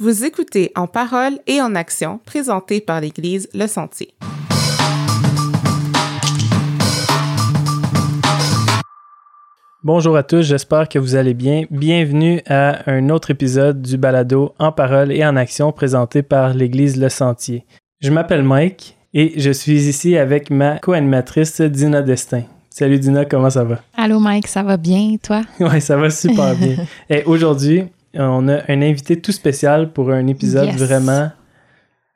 Vous écoutez En parole et en action, présenté par l'Église Le Sentier. Bonjour à tous, j'espère que vous allez bien. Bienvenue à un autre épisode du balado En parole et en action présenté par l'Église Le Sentier. Je m'appelle Mike et je suis ici avec ma co-animatrice Dina Destin. Salut Dina, comment ça va? Allô Mike, ça va bien, toi? Oui, ça va super bien. Et aujourd'hui, on a un invité tout spécial pour un épisode Yes. vraiment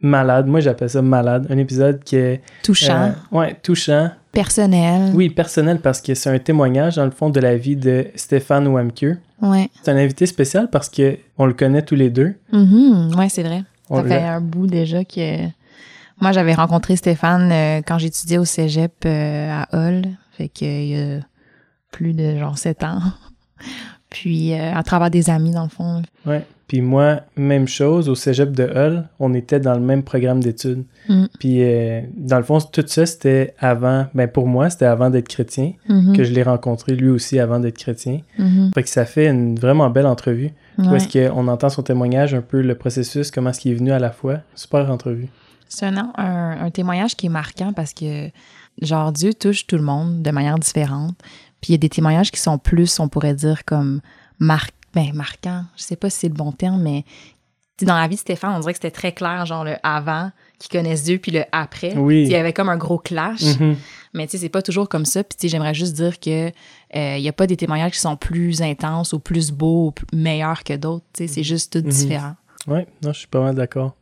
malade. Moi, j'appelle ça malade. Un épisode qui est... Touchant, euh, ouais, touchant. personnel. Oui, personnel parce que c'est un témoignage, dans le fond, de la vie de Stéphane Wemke. Ouais. C'est un invité spécial parce que on le connaît tous les deux. Mhm, Ouais, c'est vrai. On ça fait un bout déjà que. Moi, j'avais rencontré Stéphane euh, quand j'étudiais au cégep euh, à Hull. Fait qu'il y a plus de genre sept ans. Puis, euh, à travers des amis, dans le fond. Ouais. Puis moi, même chose, au cégep de Hull, on était dans le même programme d'études. Mm. Puis euh, dans le fond, tout ça, c'était avant, ben pour moi, c'était avant d'être chrétien, Mhm, que je l'ai rencontré lui aussi avant d'être chrétien. mhm, Fait que ça fait une vraiment belle entrevue. Où ouais. est-ce qu'on entend son témoignage, un peu le processus, comment est-ce qu'il est venu à la fois. Super entrevue. C'est un, un, un témoignage qui est marquant parce que, genre, Dieu touche tout le monde de manière différente. Puis il y a des témoignages qui sont plus, on pourrait dire, comme mar ben, marquants. Je sais pas si c'est le bon terme, mais dans la vie de Stéphane, on dirait que c'était très clair, genre le avant, qui connaissent Dieu, puis le après. Oui. Il y avait comme un gros clash. Mhm. Mais tu sais, c'est pas toujours comme ça. Puis tu sais, j'aimerais juste dire que euh, il y a pas des témoignages qui sont plus intenses ou plus beaux ou plus- meilleurs que d'autres. Tu sais, c'est juste tout Mhm. différent. Ouais, non, je suis pas mal d'accord.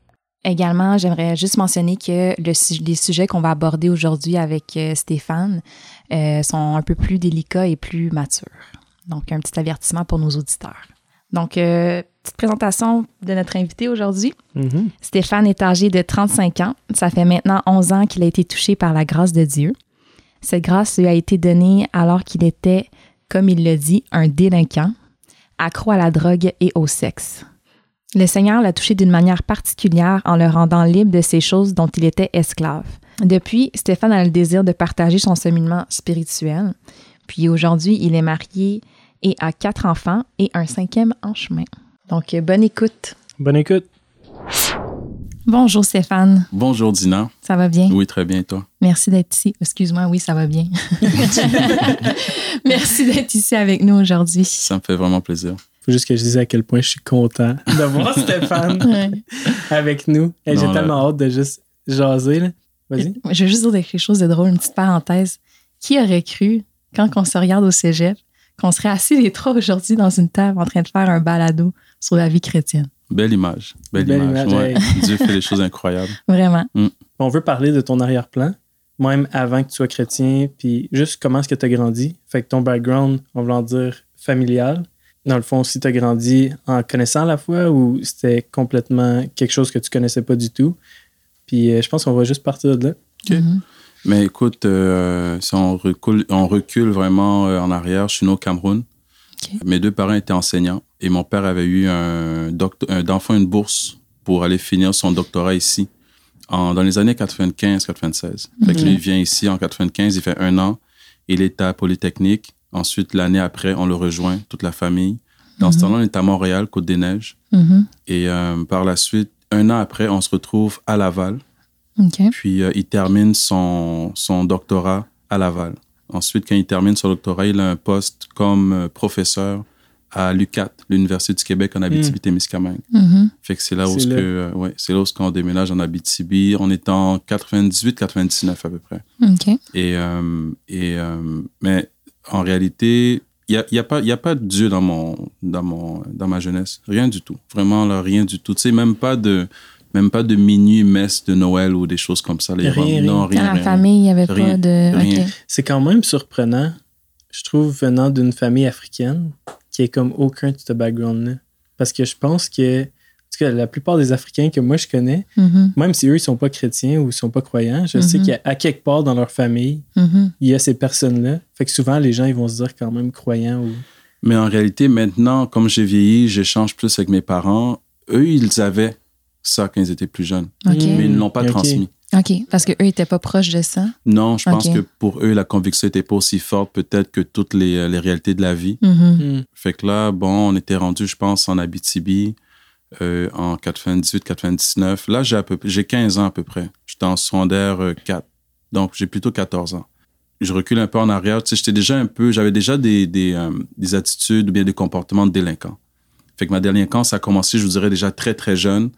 Également, j'aimerais juste mentionner que le, les sujets qu'on va aborder aujourd'hui avec euh, Stéphane euh, sont un peu plus délicats et plus matures. Donc, un petit avertissement pour nos auditeurs. Donc, euh, petite présentation de notre invité aujourd'hui. Mhm. Stéphane est âgé de 35 ans. Ça fait maintenant 11 ans qu'il a été touché par la grâce de Dieu. Cette grâce lui a été donnée alors qu'il était, comme il le dit, un délinquant, accro à la drogue et au sexe. Le Seigneur l'a touché d'une manière particulière en le rendant libre de ces choses dont il était esclave. Depuis, Stéphane a le désir de partager son cheminement spirituel. Puis aujourd'hui, il est marié et a quatre enfants et un cinquième en chemin. Donc, euh, bonne écoute. Bonne écoute. Bonjour Stéphane, Bonjour Dina. ça va bien? Oui, très bien, et toi? Merci d'être ici. Excuse-moi, oui, ça va bien. Merci d'être ici avec nous aujourd'hui. Ça me fait vraiment plaisir. Faut juste que je dise à quel point je suis content de voir Stéphane Ouais. avec nous. Et J'ai tellement hâte de juste jaser. là. Vas-y. Je veux juste dire quelque chose de drôle, une petite parenthèse. Qui aurait cru, quand on se regarde au cégep, qu'on serait assis les trois aujourd'hui dans une table en train de faire un balado sur la vie chrétienne? Belle image. Belle, Belle image. image, ouais. Dieu fait des choses incroyables. Vraiment. On veut parler de ton arrière-plan, même avant que tu sois chrétien, puis juste comment est-ce que tu as grandi. Fait que ton background, on va en dire familial. Dans le fond, si tu as grandi en connaissant la foi ou c'était complètement quelque chose que tu connaissais pas du tout. Puis euh, je pense qu'on va juste partir de là. Ok. Mhm. Mais écoute, euh, si on recule, on recule vraiment euh, en arrière, je suis né au Cameroun. Mes deux parents étaient enseignants et mon père avait eu un, un d'enfant une bourse pour aller finir son doctorat ici en, dans les années 95-96. Fait que Ok. lui, il vient ici en 95, il fait un an. Il est à Polytechnique. Ensuite, l'année après, on le rejoint, toute la famille. Dans ce Mhm. temps-là, on est à Montréal, Côte-des-Neiges. Mhm. Et euh, par la suite, un an après, on se retrouve à Laval. Puis euh, il termine son, son doctorat à Laval. Ensuite, quand il termine son doctorat, il a un poste comme euh, professeur à l'UCAT, l'Université du Québec en Abitibi-Témiscamingue. Mhm. Fait que c'est là où C'est ce là. que, euh, ouais, c'est là où ce qu'on déménage en Abitibi. On est en 98-99 à peu près. Et, euh, et euh, mais en réalité, il n'y a, y a, pas- il y a pas de Dieu dans, mon, dans, mon, dans ma jeunesse. Rien du tout. Vraiment, là, rien du tout. Tu sais, même pas de, même pas de minuit messe de Noël ou des choses comme ça. Les Rien, non, Dans rien, la rien. famille, il n'y avait Rien, pas de. rien. OK. C'est quand même surprenant, je trouve, venant d'une famille africaine qui est comme aucun de ce background-là. Parce que je pense que, tout cas, la plupart des Africains que moi je connais, Mhm. même si eux ils sont pas chrétiens ou ils sont pas croyants, je sais Mhm. qu'à quelque part dans leur famille, Mhm. il y a ces personnes-là. Fait que souvent les gens ils vont se dire quand même croyants ou. Mais en réalité, maintenant, comme j'ai vieilli, j'échange plus avec mes parents. Eux, ils avaient ça quand ils étaient plus jeunes. Mais ils ne l'ont pas transmis. OK. Parce qu'eux n'étaient pas proches de ça? Non, je pense que pour eux, la conviction n'était pas aussi forte peut-être que toutes les, euh, les réalités de la vie. Hmm. Fait que là, bon, on était rendu, je pense, en Abitibi. Euh, en 98-99. Là, j'ai, à peu, j'ai 15 ans à peu près. J'étais en secondaire euh, 4. Donc, j'ai plutôt 14 ans. Je recule un peu en arrière. Tu sais, j'étais déjà un peu, j'avais déjà des, des, euh, des attitudes ou bien des comportements de délinquant. Fait que ma délinquance a commencé, je vous dirais, déjà très, très jeune.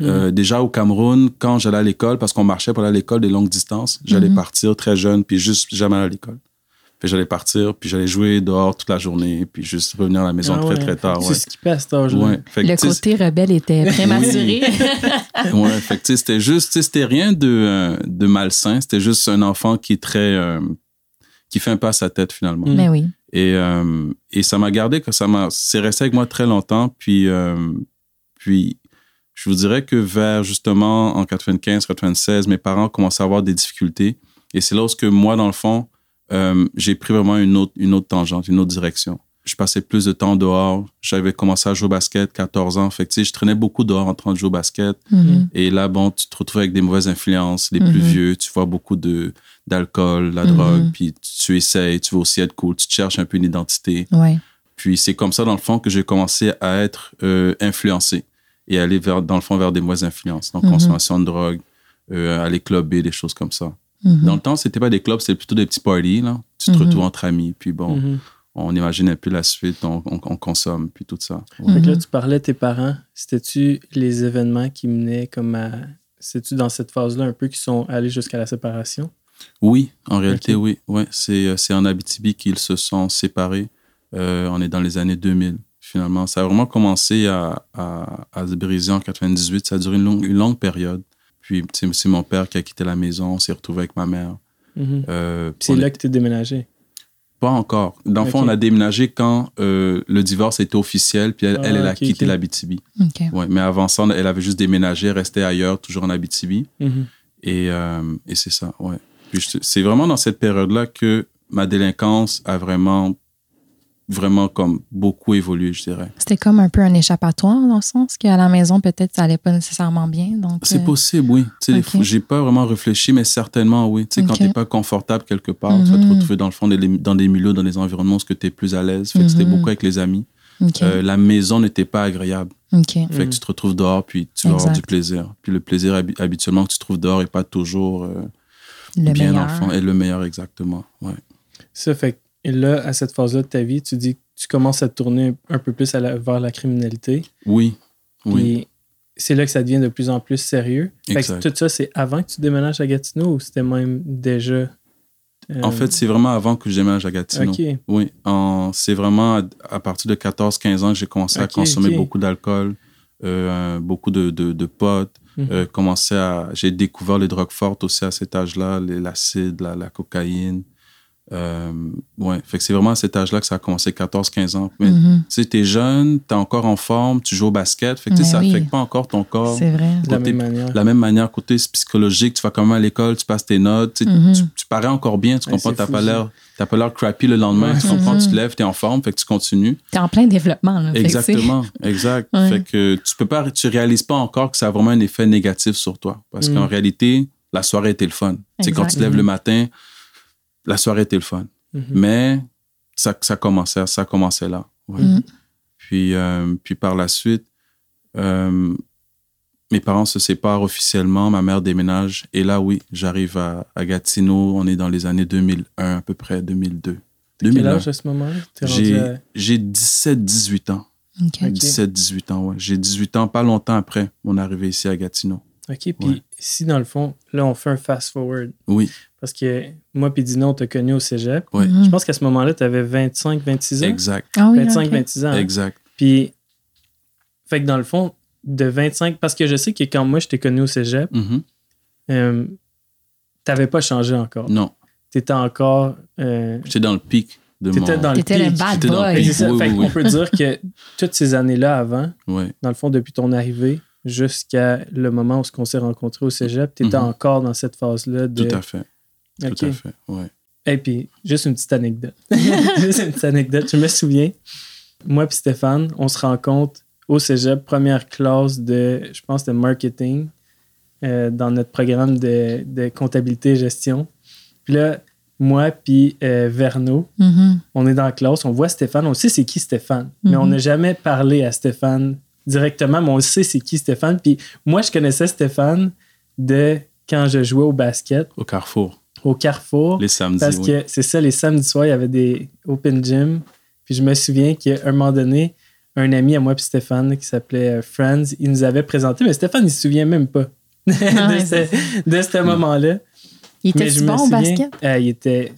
Euh, déjà au Cameroun, quand j'allais à l'école, parce qu'on marchait pour aller à l'école des longues distances, j'allais Mhm. partir très jeune, puis juste jamais aller à l'école. Puis j'allais partir, puis j'allais jouer dehors toute la journée, puis juste revenir à la maison Ah très, ouais. très tard. C'est Ouais. ce qui passe cet. Ouais. Le côté rebelle était prématuré. Ouais, fait que, c'était juste, c'était rien de, euh, de malsain. C'était juste un enfant qui est très, euh, qui fait un pas à sa tête finalement. Mm. Mais oui. Et, euh, et ça m'a gardé, ça m'a, c'est resté avec moi très longtemps. Puis, euh, puis, je vous dirais que vers justement en 95, 96, mes parents commençaient à avoir des difficultés. Et c'est lorsque moi, dans le fond, euh, j'ai pris vraiment une autre, une autre tangente, une autre direction. Je passais plus de temps dehors. J'avais commencé à jouer au basket, 14 ans. Fait que, je traînais beaucoup dehors en train de jouer au basket. Mhm. Et là, bon, tu te retrouves avec des mauvaises influences, les plus Mhm. vieux, tu vois beaucoup de d'alcool, la Mhm. drogue, puis tu essayes, tu veux aussi être cool, tu te cherches un peu une identité. Ouais. Puis c'est comme ça, dans le fond, que j'ai commencé à être euh, influencé et aller vers, dans le fond vers des mauvaises influences. Donc, consommation de drogue, euh, aller clubber, des choses comme ça. Mhm. Dans le temps, c'était pas des clubs, c'était plutôt des petits parties, là. Tu te Mhm. retrouves entre amis, puis bon, Mhm. on imagine un peu la suite, on, on- on consomme, puis tout ça. Ouais. Fait que là, tu parlais de tes parents. C'était-tu les événements qui menaient comme à. C'est-tu dans cette phase-là un peu qui sont allés jusqu'à la séparation? Oui, en réalité, oui. Ouais, c'est, euh, c'est en Abitibi qu'ils se sont séparés. Euh, on est dans les années 2000, finalement. Ça a vraiment commencé à, à, à se briser en 98. Ça a duré une longue, une longue période. Puis, c'est mon père qui a quitté la maison. On s'est retrouvé avec ma mère. Mhm. Euh, c'est là est- que tu es déménagé? Pas encore. Dans le fond, on a déménagé quand euh, le divorce était officiel. Puis elle, Ah, elle, elle a ok, quitté ok. l'Abitibi. Ouais, mais avant ça, elle avait juste déménagé, resté ailleurs, toujours en Abitibi. Mhm. Et, euh, et c'est ça, ouais. Puis je- c'est vraiment dans cette période-là que ma délinquance a vraiment, vraiment comme beaucoup évolué, je dirais. C'était comme un peu un échappatoire dans le sens qu'à la maison, peut-être, ça allait pas nécessairement bien. Donc, C'est euh, possible, oui. Tu sais, des ok. fois, J'ai pas vraiment réfléchi, mais certainement, oui. Tu sais, quand Ok. t'es pas confortable quelque part, tu vas te Mhm. retrouver dans le fond des, dans des milieux, dans des environnements où tu es plus à l'aise. Fait que c'était Mhm. beaucoup avec les amis. OK. Euh, la maison n'était pas agréable. Fait que tu te retrouves dehors, puis tu vas avoir Exact. du plaisir. Puis le plaisir habi- habituellement que tu trouves dehors n'est pas toujours euh, Le bien meilleur. enfant et le meilleur exactement. Ouais. Ça fait que et là, à cette phase-là de ta vie, tu dis que tu commences à te tourner un peu plus à la- vers la criminalité. Oui, oui. C'est là que ça devient de plus en plus sérieux. Fait que Exact. tout ça, c'est avant que tu déménages à Gatineau ou c'était même déjà. euh, En fait, c'est vraiment avant que je déménage à Gatineau. OK. Oui, c'est vraiment à, à partir de 14-15 ans que j'ai commencé à consommer beaucoup d'alcool, euh, beaucoup de, de, de potes. Mhm. euh, commencé à, j'ai découvert les drogues fortes aussi à cet âge-là, l'acide, la, la cocaïne. Euh, ouais, fait que c'est vraiment à cet âge-là que ça a commencé, 14-15 ans. Mais Mhm. tu sais, t'es jeune, t'es encore en forme, tu joues au basket, fait que Mais ça oui. affecte pas encore ton corps. C'est vrai. de la même manière. De la même manière, côté psychologique, tu vas quand même à l'école, tu passes tes notes, tu, Mhm. tu, tu parais encore bien, tu Ouais, comprends, t'as pas l'air, t'as pas l'air crappy le lendemain, Ouais. tu comprends, Mhm. tu te lèves, t'es en forme, fait que tu continues. T'es en plein développement. Là, Exactement, exact. Ouais. Fait que tu peux pas, tu réalises pas encore que ça a vraiment un effet négatif sur toi, parce Mhm. qu'en réalité, la soirée était le fun. Tu sais, quand tu te lèves le matin, la soirée était le fun, Mhm. mais ça, ça commençait, ça commençait là. ouais. Mhm. Puis, euh, puis par la suite, euh, mes parents se séparent officiellement, ma mère déménage. Et là, oui, j'arrive à, à Gatineau. On est dans les années 2001, à peu près, 2002. Quel 2001. âge à ce rendu J'ai à- j'ai 17-18 ans. OK. Ok. 17-18 ans, ouais. J'ai 18 ans, pas longtemps après mon arrivée ici à Gatineau. OK, puis Ouais. si dans le fond, là, on fait un fast-forward. Oui, Parce que moi puis Dino, on t'a connu au cégep. Mhm. Je pense qu'à ce moment-là, tu avais 25, 26 ans. Exact, Ah oui, 25, ok. 26 ans. hein? exact. Puis, fait que dans le fond, de 25, parce que je sais que quand moi je t'ai connu au cégep, Mhm. euh, t'avais pas changé encore. Non, T'étais encore. euh, j'étais dans le pic de mon... T'étais dans le T'étais le pic. bad dans le boy. Fait ça. Oui, Fait oui, qu'on oui. peut dire que toutes ces années-là avant, dans le fond, depuis ton arrivée jusqu'à le moment où on s'est rencontrés au cégep, t'étais Mhm. encore dans cette phase-là de. tout à fait, Tout à fait, ouais. Et puis, juste une petite anecdote. juste une petite anecdote. Je me souviens, moi et Stéphane, on se rencontre au cégep, première classe de, je pense, de marketing euh, dans notre programme de, de comptabilité et gestion. Puis là, moi puis euh, Verno, Mhm. on est dans la classe, on voit Stéphane, on sait c'est qui Stéphane, mais on n'a jamais parlé à Stéphane directement, mais on sait c'est qui Stéphane. Puis moi, je connaissais Stéphane de quand je jouais au basket Au Carrefour, au Carrefour. les samedis. Parce oui. que c'est ça, les samedis soirs, il y avait des open gym. Puis je me souviens qu'à un moment donné, un ami à moi puis Stéphane qui s'appelait euh, Franz, il nous avait présenté, mais Stéphane, il se souvient même pas de Ah ouais, ce, de ce moment-là. Il était bon au souviens- basket? Ah, il était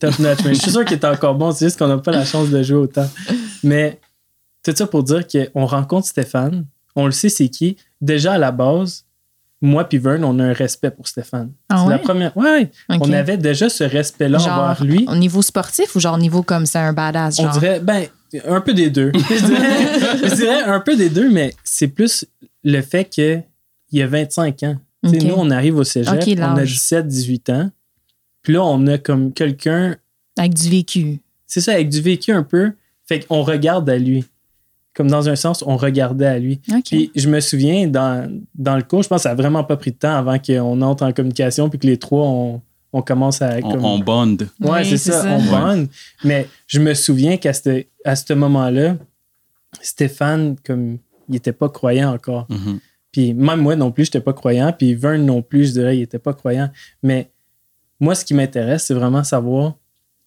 top notch. Mais je suis sûr qu'il était encore bon. C'est juste qu'on n'a pas la chance de jouer autant. Mais tout ça pour dire qu'on rencontre Stéphane. On le sait, c'est qui. Déjà à la base, moi puis Vern, on a un respect pour Stéphane. Ah c'est la première. Ouais. On avait déjà ce respect-là envers lui. Au niveau sportif ou genre au niveau comme c'est un badass? On Genre? dirait, ben, un peu des deux. je, dirais, je dirais un peu des deux, mais c'est plus le fait qu'il y a 25 ans. Nous, on arrive au cégep, on a l'âge. 17, 18 ans. Puis là, on a comme quelqu'un, Avec du vécu. c'est ça, avec du vécu un peu. Fait qu'on regarde à lui. Comme dans un sens, on regardait à lui. Puis je me souviens, dans, dans le cours, je pense que ça n'a vraiment pas pris de temps avant qu'on entre en communication puis que les trois, on, on commence à... On, comme- on bond. Ouais, Oui, c'est ça, ça. on bond. Mais je me souviens qu'à ce, à ce moment-là, Stéphane, comme, il était pas croyant encore. Mhm. Puis même moi non plus, je n'étais pas croyant. Puis Vern non plus, je dirais, il était pas croyant. Mais moi, ce qui m'intéresse, c'est vraiment savoir,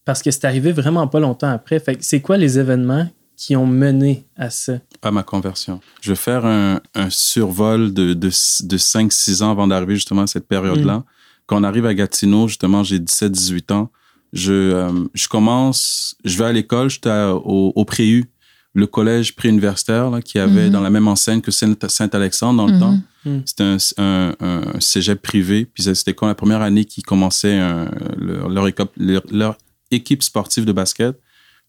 parce que c'est arrivé vraiment pas longtemps après. Fait que c'est quoi les événements qui ont mené à ça? à ma conversion. Je vais faire un, un survol de, de, de 5-6 ans avant d'arriver justement à cette période-là. Quand on arrive à Gatineau, justement, j'ai 17-18 ans. Je, euh, je commence, je vais à l'école, j'étais au, au Préu, le collège préuniversitaire là, qui avait Mhm. dans la même enseigne que Saint- Saint-Alexandre dans le temps. Mhm. C'était un, un, un cégep privé. Puis c'était quand la première année qu'ils commençaient un- leur, leur, équipe, leur, leur équipe sportive de basket.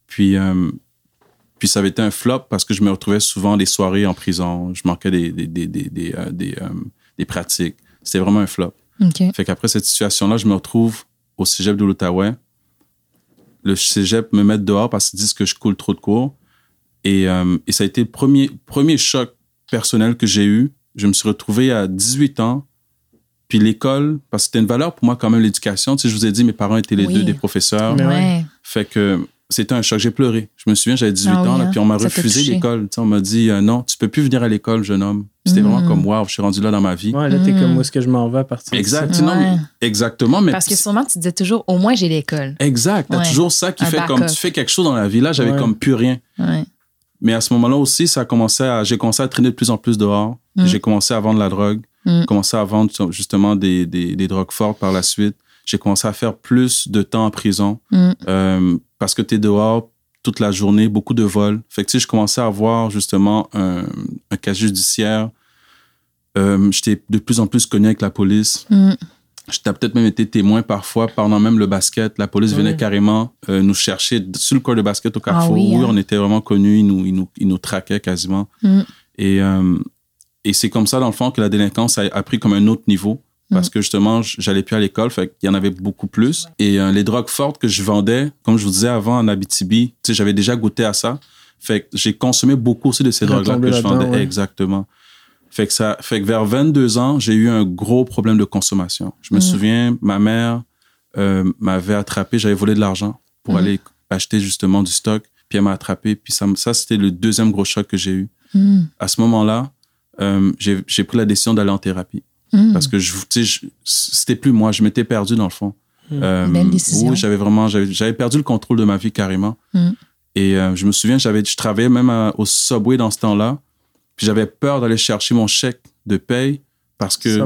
Puis, euh, puis ça avait été un flop parce que je me retrouvais souvent des soirées en prison. Je manquais des, des, des, des, des, euh, des, euh, des pratiques. C'était vraiment un flop. OK. Fait qu'après cette situation-là, je me retrouve au cégep de l'Outaouais. Le cégep me met dehors parce qu'ils disent que je coule trop de cours. Et, euh, et ça a été le premier, premier choc personnel que j'ai eu. Je me suis retrouvé à 18 ans. Puis l'école, parce que c'était une valeur pour moi quand même l'éducation. Tu sais, je vous ai dit, mes parents étaient les Oui. deux des professeurs. Ouais. Fait que c'était un choc. J'ai pleuré. Je me souviens, j'avais 18 Ah oui, ans, là, hein? puis on m'a refusé l'école. Tu sais, on m'a dit, euh, non, tu peux plus venir à l'école, jeune homme. C'était Mm. vraiment comme, waouh, je suis rendu là dans ma vie. Ouais, là, t'es Mm. comme où est-ce que je m'en vais à partir de Exact. ça? Non, mais- Ouais. exactement. Mais Parce que sûrement, tu disais toujours, au moins, j'ai l'école. Exact. T'as Ouais. toujours ça qui Un fait comme tu fais quelque chose dans la vie. Là, j'avais Ouais. comme plus rien. Ouais. Mais à ce moment-là aussi, ça a commencé à, j'ai commencé à traîner de plus en plus dehors. Mm. J'ai commencé à vendre la drogue. Mm. Commencé à vendre justement des, des, des drogues fortes par la suite. J'ai commencé à faire plus de temps en prison Mm. euh, parce que tu es dehors toute la journée, beaucoup de vols. Fait que tu sais, je commençais à avoir justement un, un casier judiciaire. Euh, J'étais de plus en plus connu avec la police. Mm. J'étais peut-être même été témoin parfois pendant même le basket. La police venait carrément euh, nous chercher sur le cours de basket au Carrefour. oui, hein? on était vraiment connus. Ils nous, ils nous, ils nous traquaient quasiment. Mm. Et, et c'est comme ça, dans le fond, que la délinquance a, a pris comme un autre niveau. Parce que justement, j'allais plus à l'école, fait qu'il y en avait beaucoup plus. Et euh, les drogues fortes que je vendais, comme je vous disais avant en Abitibi, tu sais, j'avais déjà goûté à ça. Fait que j'ai consommé beaucoup aussi de ces drogues-là que je vendais. ouais. Exactement. Fait que, ça, fait que vers 22 ans, j'ai eu un gros problème de consommation. Je me Mm. souviens, ma mère euh, m'avait attrapé, j'avais volé de l'argent pour Mhm. aller acheter justement du stock. Puis elle m'a attrapé. Puis ça, ça c'était le deuxième gros choc que j'ai eu. Mm. À ce moment-là, euh, j'ai pris la décision d'aller en thérapie. Mm. Parce que je, je- c'était plus moi, je m'étais perdu dans le fond. Mm. Euh, Belle décision. Oui, j'avais vraiment, j'avais perdu le contrôle de ma vie carrément. Mm. Et euh, je me souviens, j'avais, je travaillais même à- au Subway dans ce temps-là. Puis j'avais peur d'aller chercher mon chèque de paye parce que je,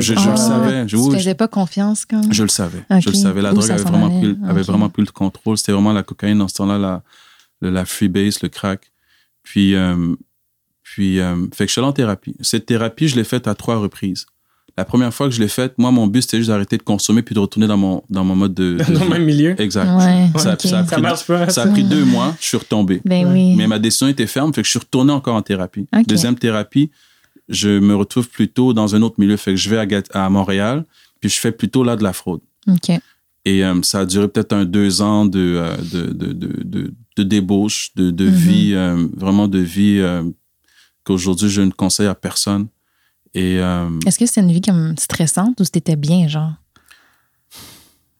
je le Ah. savais. Je, Tu oui, faisais pas confiance quand je le savais. Je le savais. La Où drogue avait vraiment, allait? pris, avait Ok. vraiment pris le contrôle. C'était vraiment la cocaïne dans ce temps-là, la, la, la freebase, le crack. Puis, euh, puis euh, fait que je suis allé en thérapie. Cette thérapie, je l'ai faite à trois reprises. La première fois que je l'ai faite, moi, mon but, c'était juste d'arrêter de consommer puis de retourner dans mon, dans mon mode de. de Dans le même milieu. Exact. Ouais. Ça, a Ça pris, marche pas. ça a pris deux mois, je suis retombé. Ben oui. Mais ma décision était ferme, fait que je suis retourné encore en thérapie. Deuxième thérapie, je me retrouve plutôt dans un autre milieu, fait que je vais à, à Montréal, puis je fais plutôt là de la fraude. OK. Et euh, ça a duré peut-être un deux ans de, euh, de, de, de, de, de débauche, de, de Mhm. vie, euh, vraiment de vie euh, qu'aujourd'hui je ne conseille à personne. Et euh, Est-ce que c'était une vie comme stressante ou c'était bien, genre?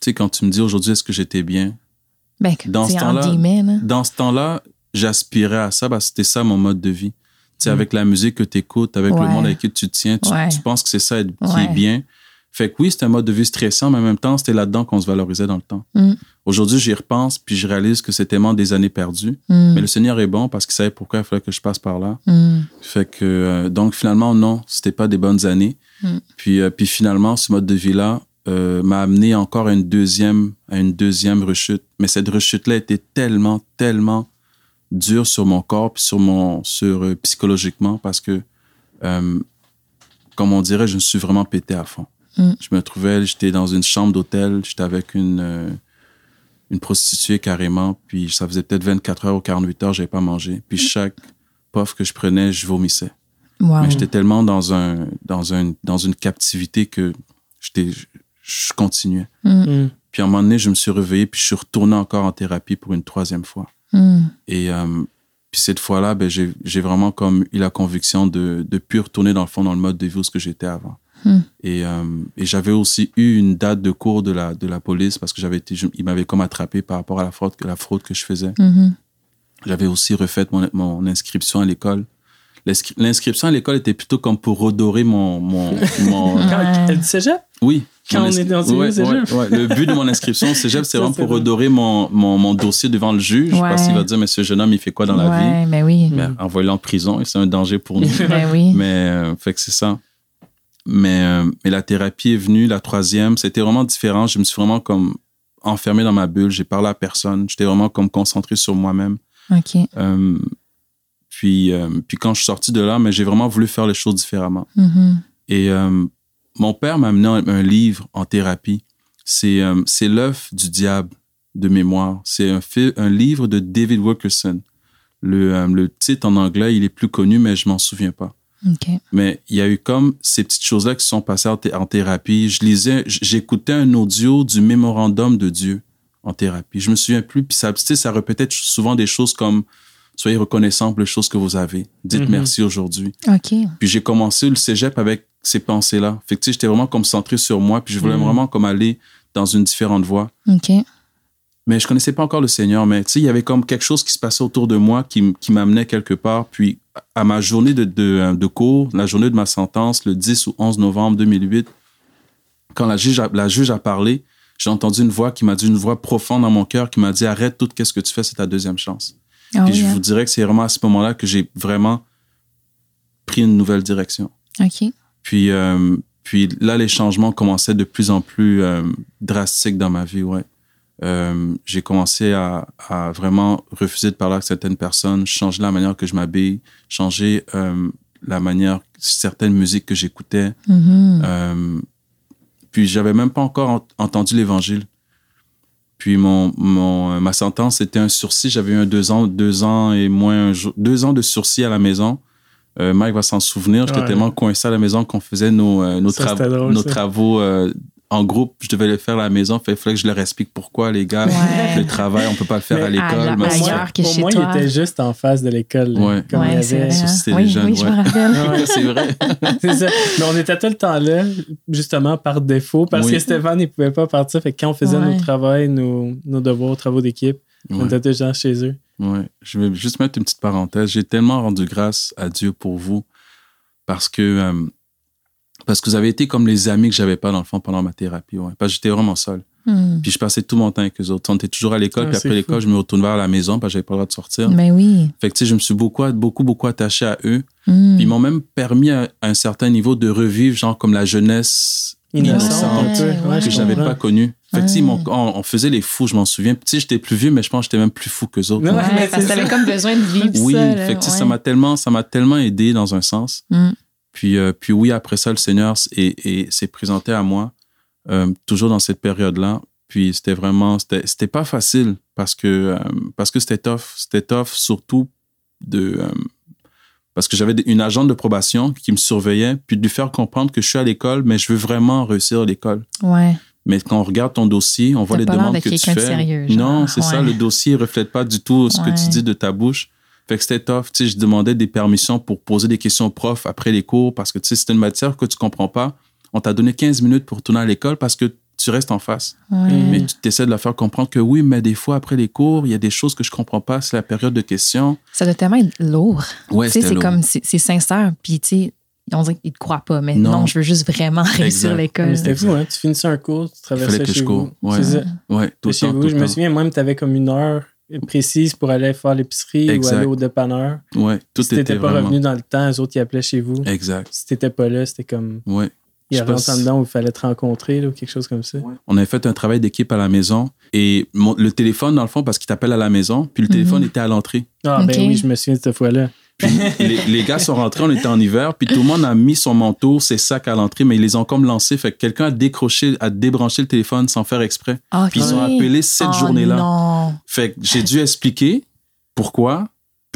tu sais, quand tu me dis aujourd'hui est-ce que j'étais bien, Ben, Dans tu ce temps-là- dans ce temps-là, j'aspirais à ça parce que c'était ça mon mode de vie. sais, avec la musique que tu écoutes, avec le monde avec qui tu tiens, tu, Ouais. tu penses que c'est ça être- qui Ouais. est bien. Fait que oui, c'était un mode de vie stressant, mais en même temps, c'était là-dedans qu'on se valorisait dans le temps. Mm. Aujourd'hui, j'y repense, puis je réalise que c'était tellement des années perdues. Mm. Mais le Seigneur est bon parce qu'il savait pourquoi il fallait que je passe par là. Mm. Fait que, euh, donc finalement, non, c'était pas des bonnes années. Puis, euh, puis finalement, ce mode de vie-là euh, m'a amené encore à une deuxième, à une deuxième rechute. Mais cette rechute-là était tellement, tellement dure sur mon corps, puis sur mon, sur psychologiquement, parce que, comme on dirait, je me suis vraiment pété à fond. Mm. Je me trouvais, j'étais dans une chambre d'hôtel, j'étais avec une, euh, une prostituée carrément, puis ça faisait peut-être 24 heures ou 48 heures, j'avais pas mangé. Puis chaque puff que je prenais, je vomissais. Wow. Mais j'étais tellement dans, un, dans, un, dans une captivité que j'étais, je, continuais. Mm. Puis à un moment donné, je me suis réveillé, puis je suis retourné encore en thérapie pour une troisième fois. Mm. Et euh, puis cette fois-là, ben, j'ai, j'ai vraiment comme eu la conviction de de plus retourner dans le fond dans le mode de vie où ce que j'étais avant. Hmm. Et, euh, et j'avais aussi eu une date de cours de la, de la police parce que j'avais été, je- ils m'avaient comme attrapé par rapport à la fraude, la fraude que je faisais. Mhm. J'avais aussi refait mon, mon inscription à l'école. L'inscri- L'inscription à l'école était plutôt comme pour redorer mon... mon, mon Quand, dit cégep? oui. Quand on inscri- est dans une ouais, cégep. ouais, ouais. Le but de mon inscription au cégep, c'est Ça, vraiment c'est pour vrai. redorer mon, mon, mon dossier devant le juge parce qu'il va dire, mais ce jeune homme, il fait quoi dans la vie? ben oui. Ben, envoyez-le en prison et c'est un danger pour nous. ben oui. Mais, euh, fait que c'est ça. Mais, euh, mais la thérapie est venue, la troisième, c'était vraiment différent. Je me suis vraiment comme enfermé dans ma bulle. J'ai parlé à personne. J'étais vraiment comme concentré sur moi-même. OK. Euh, puis, euh, puis quand je suis sorti de là, mais j'ai vraiment voulu faire les choses différemment. Mhm. Et mon père m'a amené un, un livre en thérapie. C'est c'est l'œuf du diable de mémoire. C'est un, un livre de David Wilkerson. Le, le titre en anglais, il est plus connu, mais je m'en souviens pas. Mais il y a eu comme ces petites choses-là qui se sont passées en, thé- en thérapie. Je lisais, j'écoutais un audio du mémorandum de Dieu en thérapie. Je me souviens plus, puis ça, tu sais, ça répétait souvent des choses comme soyez reconnaissants pour les choses que vous avez. Dites Mhm. merci aujourd'hui. Puis j'ai commencé le cégep avec ces pensées-là. Fait que tu sais, j'étais vraiment comme centré sur moi, puis je voulais Mhm. vraiment comme aller dans une différente voie. Mais je connaissais pas encore le Seigneur, mais tu sais, il y avait comme quelque chose qui se passait autour de moi qui, qui m'amenait quelque part. Puis à ma journée de, de, euh, de cours, la journée de ma sentence, le 10 ou 11 novembre 2008, quand la juge a, la juge a parlé, j'ai entendu une voix qui m'a dit, une voix profonde dans mon cœur, qui m'a dit arrête tout, qu'est-ce que tu fais, c'est ta deuxième chance. Ah Puis je vous dirais que c'est vraiment à ce moment-là que j'ai vraiment pris une nouvelle direction. OK. Puis, euh, puis là, les changements commençaient de plus en plus euh, drastiques dans ma vie, ouais. Euh, j'ai commencé à, à vraiment refuser de parler avec certaines personnes, changer la manière que je m'habille, changer euh, la manière, certaines musiques que j'écoutais. Mhm. Euh, puis j'avais même pas encore ent- entendu l'évangile. Puis mon, mon, euh, ma sentence était un sursis. J'avais eu un deux ans, deux ans et moins un jour- deux ans de sursis à la maison. Euh, Mike va s'en souvenir. J'étais Ouais. tellement coincé à la maison qu'on faisait nos, euh, nos, Ça, drôle, travaux euh, en groupe. Je devais les faire à la maison. Fait, il fallait que je leur explique pourquoi, les gars. Ouais. Le travail, on peut pas le faire Mais à l'école. mais que au chez toi. il était juste en face de l'école. Ouais. Comme il y avait- hein. c'était Oui, les jeunes, oui, je ouais. me rappelle. Ouais. c'est vrai. C'est ça. Mais on était tout le temps là, justement par défaut, parce Oui. que Stéphane, il pouvait pas partir. Fait que quand on faisait Ouais. nos travaux, nos, nos devoirs, travaux d'équipe, on était déjà chez eux. Ouais, je vais juste mettre une petite parenthèse. J'ai tellement rendu grâce à Dieu pour vous parce que euh, parce que vous avez été comme les amis que j'avais pas dans le fond pendant ma thérapie. Ouais. Parce que j'étais vraiment seul. Hmm. Puis je passais tout mon temps avec eux autres. On était toujours à l'école. Ah, puis après l'école, je me retournais vers la maison parce que j'avais pas le droit de sortir. Ben oui. Fait que tu sais, je me suis beaucoup, beaucoup, beaucoup attaché à eux. Hmm. Puis ils m'ont même permis à, à un certain niveau de revivre, genre comme la jeunesse Innocent, innocente. Ouais, Ouais, que je n'avais pas connue. Fait que tu sais, ils Ouais. on, on faisait les fous, je m'en souviens. Tu sais, j'étais plus vieux, mais je pense que j'étais même plus fou que autres. Ouais, Ouais, mais parce que t'avais comme besoin de vivre Oui, ça. là, fait que, tu sais, ouais. ça m'a tellement, ça m'a tellement aidé dans un sens. Mm. Puis, euh, puis oui, après ça, le Seigneur s'est présenté à moi, euh, toujours dans cette période-là. Puis c'était vraiment, c'était c'était pas facile parce que euh, parce que c'était tough, c'était tough surtout de parce que j'avais une agente de probation qui me surveillait, puis de lui faire comprendre que je suis à l'école, mais je veux vraiment réussir à l'école. Ouais. Mais quand on regarde ton dossier, on voit les demandes de que tu fais. sérieux, non, c'est ça. Le dossier ne reflète pas du tout ce que tu dis de ta bouche. Fait que c'était tough. Tu sais, je demandais des permissions pour poser des questions aux profs après les cours parce que tu sais, c'était une matière que tu comprends pas. On t'a donné 15 minutes pour tourner à l'école parce que tu restes en face. Ouais. Mais tu essaies de leur faire comprendre que oui, mais des fois, après les cours, il y a des choses que je comprends pas, c'est la période de questions. Ça doit tellement être lourd. Ouais, tu sais, c'était c'est lourd. comme, c'est c'est sincère, puis tu sais, on dirait qu'ils te croient pas, mais non, Non. je veux juste vraiment réussir l'école. C'était fou, hein? Tu finissais un cours, tu Il traversais fallait que chez je vous. cours. Ouais. C'est. Ouais, tout le Chez temps, vous, tout je le me temps. souviens même, tu avais comme une heure précise pour aller faire l'épicerie ou aller au dépanneur. Ouais, tout si t'étais pas vraiment... revenu dans le temps, les autres, ils appelaient chez vous. Exact. Si t'étais pas là, c'était comme. Ouais. Il y avait si- dedans où il fallait te rencontrer là, ou quelque chose comme ça. On avait fait un travail d'équipe à la maison et mon- le téléphone, dans le fond, parce qu'il t'appelle à la maison, puis le téléphone était à l'entrée. Ah, ben oui, je me souviens de cette fois-là. Puis les, les gars sont rentrés, on était en hiver, puis tout le monde a mis son manteau, ses sacs à l'entrée, mais ils les ont comme lancés. Fait que quelqu'un a décroché, a débranché le téléphone sans faire exprès. Ah, Puis ils ont appelé cette Oh journée-là. Non. Fait que j'ai dû expliquer pourquoi.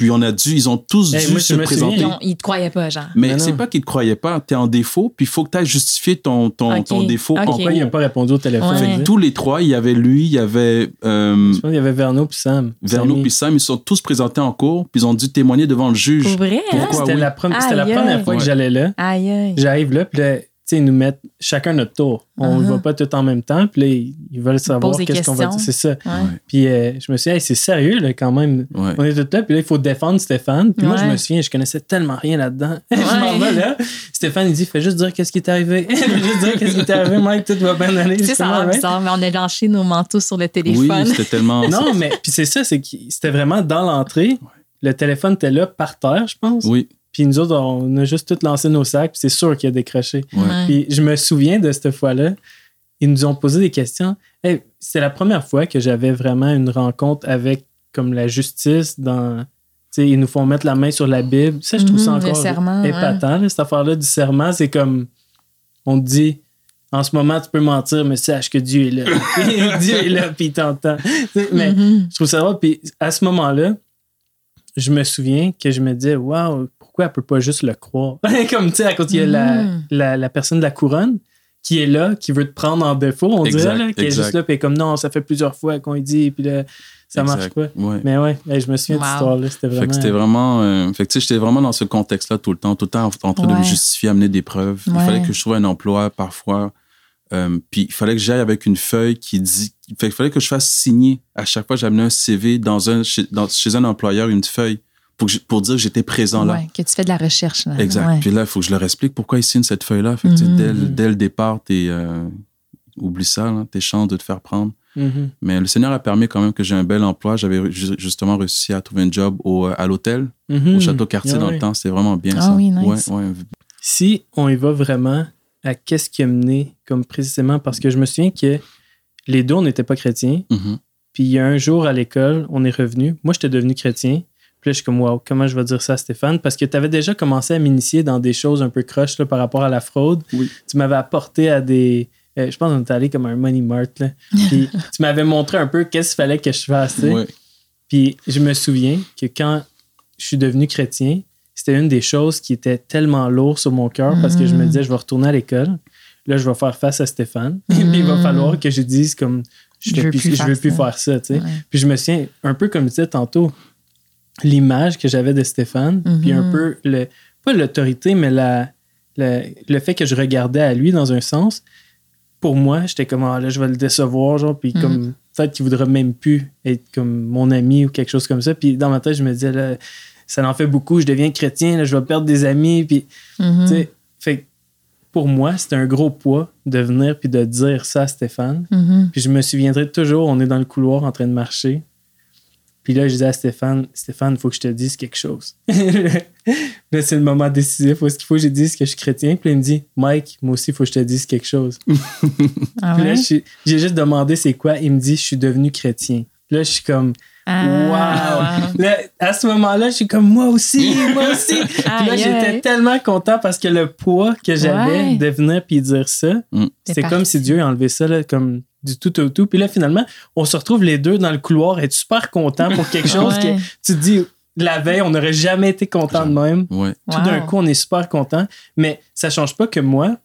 Puis on a dû, ils ont tous Hey, dû moi, se souviens, présenter. Ils, ont- ils te croyaient pas, genre. Mais c'est non. pas qu'ils te croyaient pas, t'es en défaut, puis il faut que tu ailles justifier ton, ton, Ok. ton défaut. Ok. en Pourquoi il n'a pas répondu au téléphone? Ouais. tu? Tous les trois, il y avait lui, il y avait euh, Je pense qu'il y avait Verno puis Sam. Verno puis Sam, ils sont tous présentés en cours, puis ils ont dû témoigner devant le juge. Pour vrai, hein? Pourquoi? C'était oui? la, c'était la première fois que j'allais là. Aïe, aïe. J'arrive là, puis tu ils nous mettent chacun notre tour. On ne Uh-huh. va pas tout en même temps, puis là, ils veulent savoir qu'est-ce qu'on va dire. C'est ça. Puis euh, je me suis dit, Hey, c'est sérieux, là, quand même. Ouais. On est tous là, puis là, il faut défendre Stéphane. Puis moi, je me souviens, je connaissais tellement rien là-dedans. je m'en vais là. Stéphane, il dit, fais juste dire qu'est-ce qui est arrivé. fais juste dire qu'est-ce qui est arrivé, Mike, tout va bien aller. Je ça bizarre, mais on a lâché nos manteaux sur le Oui, téléphone. c'était tellement. Non, mais puis c'est ça, c'est que c'était vraiment dans l'entrée. Le téléphone était là par terre, je pense. Oui, Puis nous autres, on a juste tout lancé nos sacs, puis c'est sûr qu'il a décroché. ouais. Puis je me souviens de cette fois-là, ils nous ont posé des questions. Hey, c'est la première fois que j'avais vraiment une rencontre avec comme la justice dans. Tu sais, ils nous font mettre la main sur la Bible. Ça, je trouve ça Mhm, le encore serment, épatant, là, cette affaire-là du serment. C'est comme. On te dit. En ce moment, tu peux mentir, mais sache que Dieu est là. Dieu est là, puis il t'entend. Mais Mhm. je trouve ça drôle. Puis à ce moment-là, je me souviens que je me disais, waouh, pourquoi elle peut pas juste le croire? Comme tu sais, à côté, il y a la, Mhm. la, la personne de la couronne qui est là, qui veut te prendre en défaut, on Exact, dirait, là, qui est juste là, puis comme non, ça fait plusieurs fois qu'on lui dit, puis là, ça marche pas. Ouais. Mais ouais, je me souviens de cette histoire-là, c'était Fait vraiment. que c'était vraiment. euh, fait que tu sais, j'étais vraiment dans ce contexte-là tout le temps, tout le temps en, en train de me justifier, amener des preuves. Il fallait que je trouve un emploi parfois. Euh, puis il fallait que j'aille avec une feuille qui dit. Fait qu'il fallait que je fasse signer à chaque fois que j'amenais un CV dans un, chez, dans- chez un employeur, une feuille pour, que je- pour dire que j'étais présent là. Ouais, que tu fais de la recherche. Là. Exact. Ouais. Puis là, il faut que je leur explique pourquoi ils signent cette feuille-là. Fait que, Mhm. dès, le- dès le départ, t'es. euh, oublie ça, là, tes chances de te faire prendre. Mhm. Mais le Seigneur a permis quand même que j'ai un bel emploi. J'avais ju- justement réussi à trouver un job au, à l'hôtel, Mhm. au Château Cartier Ah dans le temps. C'était vraiment bien Ah ça. oui, nice. Ouais, ouais. Si on y va vraiment à qu'est-ce qui a mené, comme précisément, parce que je me souviens que les deux, on n'était pas chrétiens. Puis il y a un jour à l'école, on est revenu. Moi, j'étais devenu chrétien. Puis là, je suis comme, wow, comment je vais dire ça à Stéphane? Parce que tu avais déjà commencé à m'initier dans des choses un peu croches là, par rapport à la fraude. Oui. Tu m'avais apporté à des. euh, je pense qu'on était allé comme un Money Mart. Là. Puis tu m'avais montré un peu qu'est-ce qu'il fallait que je fasse. Ouais. Puis je me souviens que quand je suis devenu chrétien, c'était une des choses qui était tellement lourde sur mon cœur parce que je me Mhm. disais, je vais retourner à l'école. Là, je vais faire face à Stéphane. Puis il va falloir que je dise comme, je, Je fais veux plus, plus je veux faire plus ça. faire ça. tu sais. Ouais. Puis je me souviens, un peu comme tu disais tantôt, l'image que j'avais de Stéphane, Mhm. puis un peu, le, pas l'autorité, mais la, la- le fait que je regardais à lui dans un sens, pour moi, j'étais comme, ah, là, je vais le décevoir, genre, puis Mhm. comme, peut-être qu'il voudra même plus être comme mon ami ou quelque chose comme ça. Puis dans ma tête, je me disais, là, ça en fait beaucoup, je deviens chrétien, là, je vais perdre des amis, puis, Mhm. tu sais, fait pour moi, c'était un gros poids de venir puis de dire ça à Stéphane. Mhm. Puis je me souviendrai toujours, on est dans le couloir en train de marcher. Puis là, je disais à Stéphane, Stéphane, il faut que je te dise quelque chose. là, c'est le moment décisif est-ce qu'il faut que je dise que je suis chrétien. Puis là, il me dit, Mike, moi aussi, il faut que je te dise quelque chose. Ah Puis là, j'ai juste demandé c'est quoi. Il me dit, je suis devenu chrétien. Là, je suis comme, Ah. Là, à ce moment-là, je suis comme, moi aussi, moi aussi. Puis là, j'étais tellement content parce que le poids que j'avais Ouais. de venir puis dire ça, Mm. C'est comme si Dieu a enlevé ça, là, comme du tout au tout. Puis là, finalement, on se retrouve les deux dans le couloir, être super content pour quelque chose Ouais. que tu te dis, la veille, on n'aurait jamais été content de même. Ouais. Tout Wow. d'un coup, on est super content. Mais ça change pas que moi,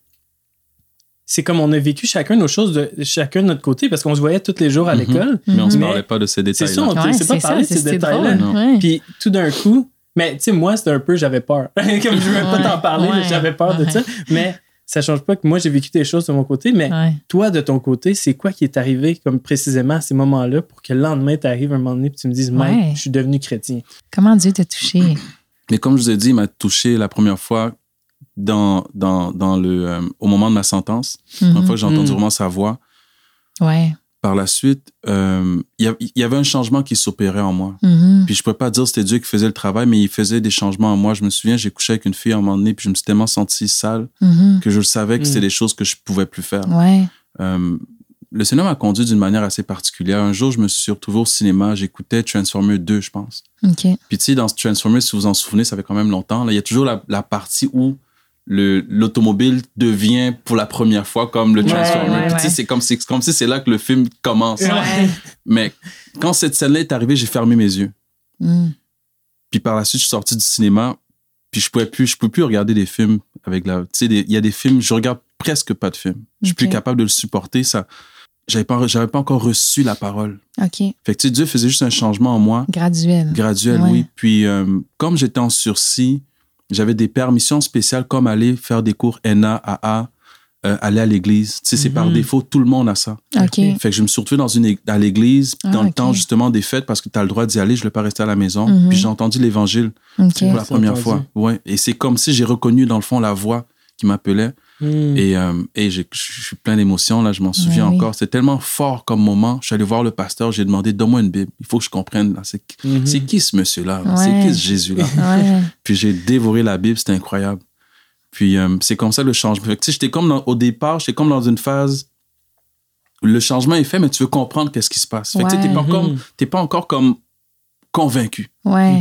c'est comme on a vécu chacun nos choses de chacun de notre côté parce qu'on se voyait tous les jours à Mhm. l'école. Mais on se parlait pas de ces C'est détails-là. ça, on ne pas parler de ces détails-là. Ouais. Puis tout d'un coup, mais tu sais, moi, c'était un peu, j'avais peur. Comme je ne veux pas t'en parler, ouais, j'avais peur de ça. Mais ça change pas que moi, j'ai vécu des choses de mon côté, mais Ouais. toi, de ton côté, c'est quoi qui est arrivé comme précisément à ces moments-là pour que le lendemain, tu arrives un moment donné et tu me dises, je suis devenu chrétien? Comment Dieu t'a touché? Mais comme je vous ai dit, il m'a touché la première fois dans, dans, dans le, euh, au moment de ma sentence. La première Mhm. fois que j'ai entendu Mhm. vraiment sa voix. Ouais. Par la suite, euh, il y avait un changement qui s'opérait en moi. Mhm. Puis je peux pas dire que c'était Dieu qui faisait le travail, mais il faisait des changements en moi. Je me souviens, j'ai couché avec une fille à un moment donné, puis je me suis tellement senti sale que je savais que c'était Mm. des choses que je pouvais plus faire. Ouais. Euh, le Seigneur m'a conduit d'une manière assez particulière. Un jour, je me suis retrouvé au cinéma, j'écoutais Transformers 2, je pense. Puis tu sais, dans Transformers, si vous vous en souvenez, ça fait quand même longtemps, là, il y a toujours la, la partie où l'automobile devient pour la première fois comme le Transformer. ouais, c'est comme, si c'est là que le film commence. Mais quand cette scène-là est arrivée, j'ai fermé mes yeux. Mhm. Puis par la suite, je suis sorti du cinéma. Puis je pouvais plus, je pouvais plus regarder des films avec la. Tu sais, il y a des films, je regarde presque pas de films. Je suis plus capable de le supporter. Ça, j'avais pas, j'avais pas encore reçu la parole. OK. Fait que tu sais, Dieu faisait juste un changement en moi, Graduel. graduel, oui. Puis euh, comme j'étais en sursis, j'avais des permissions spéciales comme aller faire des cours NA, AA, euh, aller à l'église. Tu sais, c'est par Mhm. défaut, tout le monde a ça. OK. Fait que je me suis retrouvé dans une, à l'église, Ah, dans le temps justement des fêtes, parce que tu as le droit d'y aller, je ne voulais pas rester à la maison. Mhm. Puis j'ai entendu l'évangile pour la première entendu. fois. Ouais. Et c'est comme si j'ai reconnu dans le fond la voix qui m'appelait. Hmm. Et, euh, et je suis plein d'émotions, là, je m'en souviens oui. encore. C'était tellement fort comme moment. Je suis allé voir le pasteur, j'ai demandé, donne-moi une Bible. Il faut que je comprenne, c'est c'est qui ce monsieur-là? Ouais. C'est qui ce Jésus-là? Ouais. Puis j'ai dévoré la Bible, c'était incroyable. Puis euh, c'est comme ça le changement. Fait que, j'étais comme dans- au départ, j'étais comme dans une phase. où Le changement est fait, mais tu veux comprendre qu'est-ce qui se passe. Fait que, t'es pas, comme, Mhm. t'es pas encore comme convaincu.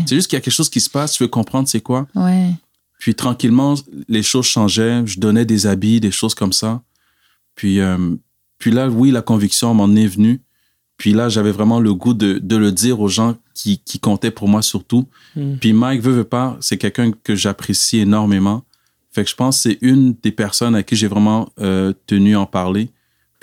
C'est juste qu'il y a quelque chose qui se passe, tu veux comprendre c'est quoi. Puis tranquillement, les choses changeaient. Je donnais des habits, des choses comme ça. Puis, euh, puis là, oui, la conviction m'en est venue. Puis là, j'avais vraiment le goût de, de le dire aux gens qui, qui comptaient pour moi surtout. Hmm. Puis Mike, veut, veut pas, c'est quelqu'un que j'apprécie énormément. Fait que je pense que c'est une des personnes à qui j'ai vraiment euh, tenu à en parler.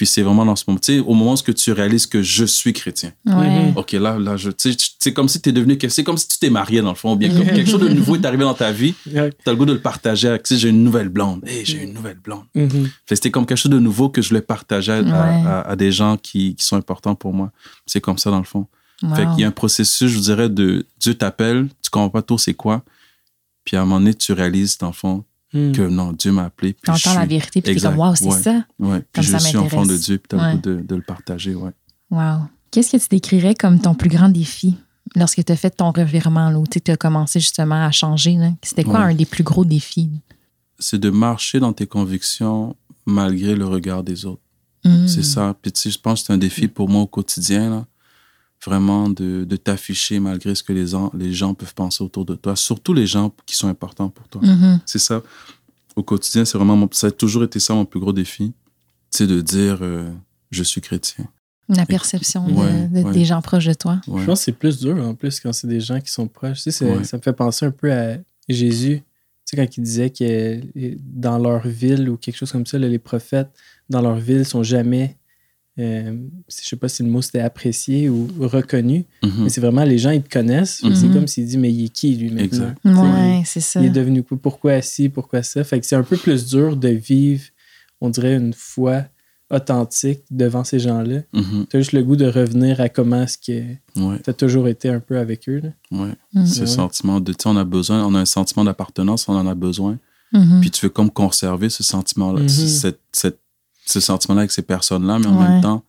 Puis c'est vraiment dans ce moment, tu sais, au moment où tu réalises que je suis chrétien. Ouais. Mhm. OK, là, là, je, tu sais, c'est comme si tu es devenu, c'est comme si tu t'es marié dans le fond, ou bien comme quelque chose de nouveau est arrivé dans ta vie. Tu as le goût de le partager avec, tu sais, j'ai une nouvelle blonde. Hey, j'ai une nouvelle blonde. Mhm. Fait que c'était comme quelque chose de nouveau que je voulais partager à, Ouais. à- à des gens qui, qui sont importants pour moi. C'est comme ça dans le fond. Fait Wow. qu'il y a un processus, je vous dirais, de Dieu t'appelle, tu comprends pas trop c'est quoi. Puis à un moment donné, tu réalises, dans le fond, Hmm. que non, Dieu m'a appelé. puis je T'entends la vérité, puis t'es Exact. comme, wow, c'est Ouais. ça? Ouais. Comme Puis je ça suis enfant de. Dieu, puis t'as Ouais. le goût de, de le partager, ouais. Wow. Qu'est-ce que tu décrirais comme ton plus grand défi lorsque tu as fait ton revirement, là, où tu as commencé justement à changer? C'était quoi un des plus gros défis? C'est de marcher dans tes convictions malgré le regard des autres. Mm. C'est ça. Puis tu sais, je pense que c'est un défi pour moi au quotidien, là. Vraiment de, de t'afficher malgré ce que les, gens- les gens peuvent penser autour de toi, surtout les gens qui sont importants pour toi. Mhm. C'est ça. Au quotidien, c'est vraiment mon- ça a toujours été ça mon plus gros défi. C'est de dire euh, je suis chrétien. La perception de- Ouais, de- ouais. des gens proches de toi. Ouais. Je pense que c'est plus dur en plus quand c'est des gens qui sont proches. Tu sais, c'est- Ouais. ça me fait penser un peu à Jésus. Tu sais, quand il disait que euh, dans leur ville ou quelque chose comme ça, là, les prophètes dans leur ville sont jamais, euh, je sais pas si le mot c'était apprécié ou reconnu, Mhm. mais c'est vraiment les gens, ils te connaissent. Mhm. C'est comme s'il dit, mais il est qui lui maintenant? Ouais, c'est ça. Il est devenu quoi? Pourquoi ci? Pourquoi ça? Fait que c'est un peu plus dur de vivre, on dirait, une foi authentique devant ces gens-là. Mhm. Tu as juste le goût de revenir à comment est-ce que Ouais, tu as toujours été un peu avec eux. là. ouais. Mhm. Ce Ouais. sentiment de, tu sais, on a besoin, on a un sentiment d'appartenance, on en a besoin. Puis tu veux comme conserver ce sentiment-là, cette- cette- ce sentiment-là avec ces personnes-là, mais en Ouais. même temps,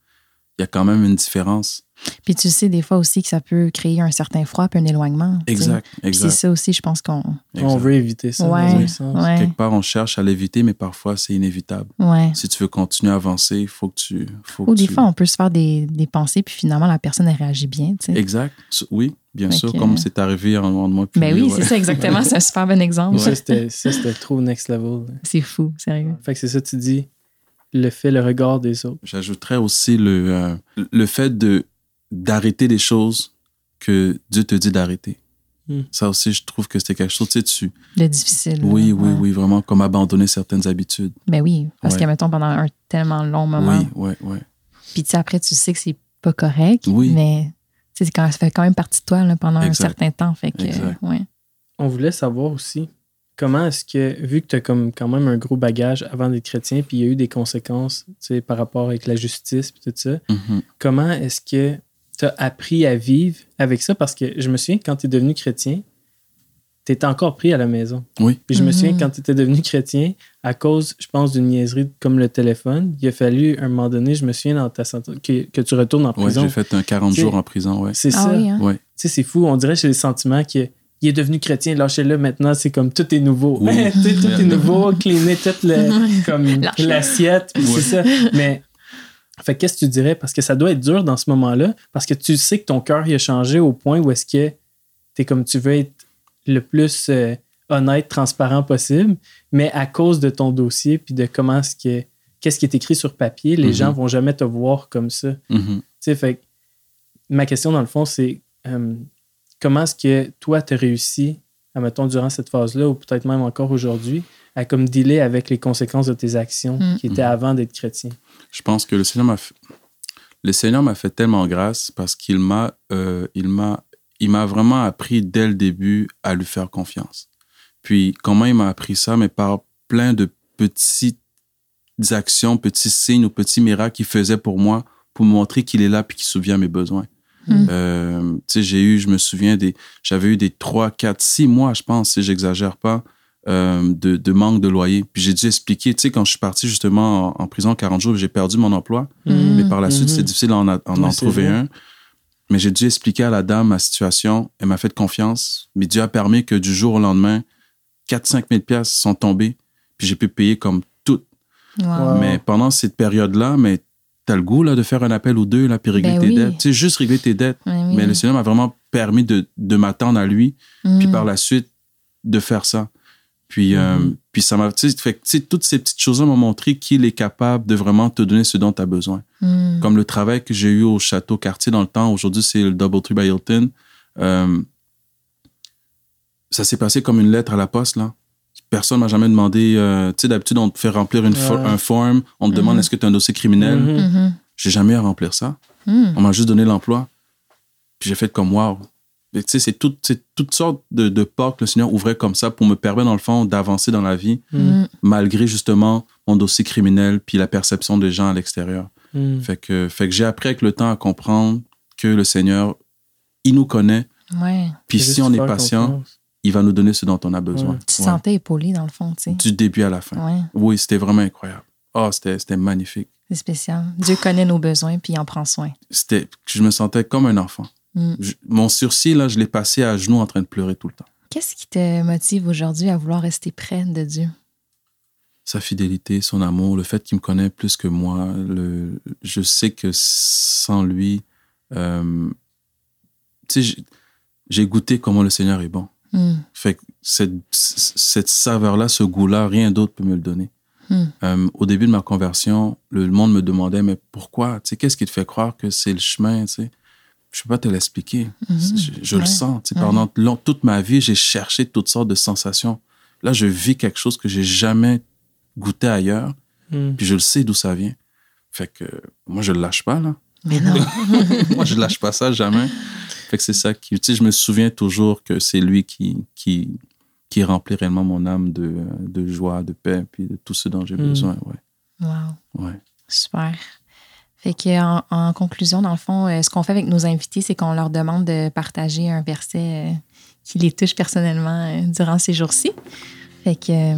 il y a quand même une différence. Puis tu sais, des fois aussi que ça peut créer un certain froid puis un éloignement. tu sais. Exact, Puis c'est exact. ça aussi, je pense qu'on. exact. On veut éviter ça. Ouais, dans un sens. ouais. Quelque part, on cherche à l'éviter, mais parfois, c'est inévitable. Ouais. Si tu veux continuer à avancer, il faut que tu. Faut Ou que des tu- fois, on peut se faire des, des pensées, puis finalement, la personne, elle réagit bien. tu sais. Exact. Oui, bien Fait sûr, que- comme c'est arrivé en, en moi. puis Ben oui, ouais. c'est ça, exactement. C'est un super bon exemple. Ça, c'était ça, c'était trop next level. C'est fou, sérieux. Fait que c'est ça, tu dis, le fait, le regard des autres. J'ajouterais aussi le, euh, le fait de d'arrêter des choses que Dieu te dit d'arrêter. Hmm. Ça aussi, je trouve que c'était quelque chose, tu sais, tu... Le difficile. Oui, oui, ouais. oui, vraiment, comme abandonner certaines habitudes. Ben oui, parce Ouais. que, mettons, pendant un tellement long moment, Oui, oui, oui. puis tu sais, après, tu sais que c'est pas correct, Oui. mais tu sais, quand, ça fait quand même partie de toi là, pendant Exact. un certain temps. Fait que, Exact. ouais. On voulait savoir aussi, comment est-ce que, vu que tu as comme quand même un gros bagage avant d'être chrétien, puis il y a eu des conséquences par rapport avec la justice et tout ça, Mhm. comment est-ce que tu as appris à vivre avec ça? Parce que je me souviens, quand tu es devenu chrétien, tu étais encore pris à la maison. Oui. Puis je me souviens, Mhm. quand tu étais devenu chrétien, à cause, je pense, d'une niaiserie comme le téléphone, il a fallu, à un moment donné, je me souviens, dans ta santé, que, que tu retournes en prison. j'ai fait un 40 C'est- jours en prison, ouais. C'est Ah ça. oui, hein? Ouais. Tu sais, c'est fou. On dirait chez les sentiments qu'il il est devenu chrétien, lâchez-le maintenant, c'est comme tout est nouveau. Oui. Tu tout est nouveau, cleaner toute le, comme Lâche-le. l'assiette, puis c'est ça. Mais, fait qu'est-ce que tu dirais? Parce que ça doit être dur dans ce moment-là, parce que tu sais que ton cœur il a changé au point où est-ce que t'es comme tu veux être le plus euh, honnête, transparent possible, mais à cause de ton dossier, puis de comment est-ce que qu'est-ce qui est écrit sur papier, les Mhm. gens vont jamais te voir comme ça. Mhm. Tu sais, fait ma question, dans le fond, c'est euh, comment est-ce que toi, tu as réussi, mettons, durant cette phase-là, ou peut-être même encore aujourd'hui, à comme dealer avec les conséquences de tes actions Mm. qui étaient avant d'être chrétien? Je pense que le Seigneur m'a fait, le Seigneur m'a fait tellement grâce parce qu'il m'a, euh, il m'a, il m'a vraiment appris dès le début à lui faire confiance. Puis comment il m'a appris ça, mais par plein de petites actions, petits signes ou petits miracles qu'il faisait pour moi pour me montrer qu'il est là puis qu'il souvient mes besoins. Mm. Euh, tu sais, j'ai eu, je me souviens des, j'avais eu des 3, 4, 6 mois, je pense, si j'exagère pas, euh, de, de manque de loyer. Puis j'ai dû expliquer, tu sais, quand je suis parti justement en, en prison 40 jours, j'ai perdu mon emploi. Mm. Mais par la suite, Mhm. c'est difficile d'en en, en Ouais, trouver vrai. un. Mais j'ai dû expliquer à la dame ma situation. Elle m'a fait confiance. Mais Dieu a permis que du jour au lendemain, 4-5 000 piastres sont tombés. Puis j'ai pu payer comme tout. Wow. Wow. Mais pendant cette période-là, mais t'as le goût là, de faire un appel ou deux là, puis régler Ben tes oui. dettes. Sais, juste régler tes dettes. Oui. Mais le Seigneur m'a vraiment permis de, de m'attendre à lui, puis Mm. par la suite, de faire ça. Puis, euh, Mhm. puis ça m'a. Tu sais, fait toutes ces petites choses-là m'ont montré qu'il est capable de vraiment te donner ce dont tu as besoin. Mm. Comme le travail que j'ai eu au Château Cartier dans le temps, aujourd'hui, c'est le Doubletree by Hilton. Euh, ça s'est passé comme une lettre à la poste, là. Personne m'a jamais demandé. euh, tu sais, d'habitude, on te fait remplir une un form, on te demande Mhm. est-ce que tu as un dossier criminel? Mhm. Mhm. J'ai jamais eu à remplir ça. Mm. On m'a juste donné l'emploi. Puis j'ai fait comme wow. Mais Tu sais, c'est tout- c'est toutes sortes de, de portes que le Seigneur ouvrait comme ça pour me permettre, dans le fond, d'avancer dans la vie, Mm. malgré justement mon dossier criminel puis la perception des gens à l'extérieur. Mm. Fait que, fait que j'ai appris avec le temps à comprendre que le Seigneur, il nous connaît. Ouais. Puis si on est patient, confiance. Il va nous donner ce dont on a besoin. Tu te sentais épaulé, dans le fond, tu sais. Du début à la fin. Ouais, Oui, c'était vraiment incroyable. Oh, c'était magnifique. c'est spécial. Dieu connaît nos besoins, puis il en prend soin. C'était, je me sentais comme un enfant. Mm. Je- mon sursis, là, je l'ai passé à genoux en train de pleurer tout le temps. Qu'est-ce qui te motive aujourd'hui à vouloir rester près de Dieu? sa fidélité, son amour, le fait qu'il me connaît plus que moi, le, je sais que sans lui, euh, tu sais, j'ai- j'ai goûté comment le Seigneur est bon. Mm. Fait que cette, cette saveur-là, ce goût-là, rien d'autre peut me le donner. Hmm. Euh, au début de ma conversion, le, monde me demandait, mais pourquoi? Tu sais, qu'est-ce qui te fait croire que c'est le chemin? Tu sais? Je peux pas te l'expliquer. Mhm. Je, je le sens. Tu sais. Pendant long- toute ma vie, j'ai cherché toutes sortes de sensations. Là, je vis quelque chose que j'ai jamais goûté ailleurs, Mm. puis je le sais d'où ça vient. Fait que moi, je le lâche pas, là. Mais non. moi, je lâche pas ça jamais. Fait que c'est ça qui. Tu sais, je me souviens toujours que c'est lui qui, qui, qui remplit réellement mon âme de, de joie, de paix, puis de tout ce dont j'ai Mm. besoin. Ouais. Wow. Ouais. Super. Fait que en, en conclusion, dans le fond, euh, ce qu'on fait avec nos invités, c'est qu'on leur demande de partager un verset euh, qui les touche personnellement euh, durant ces jours-ci. Fait que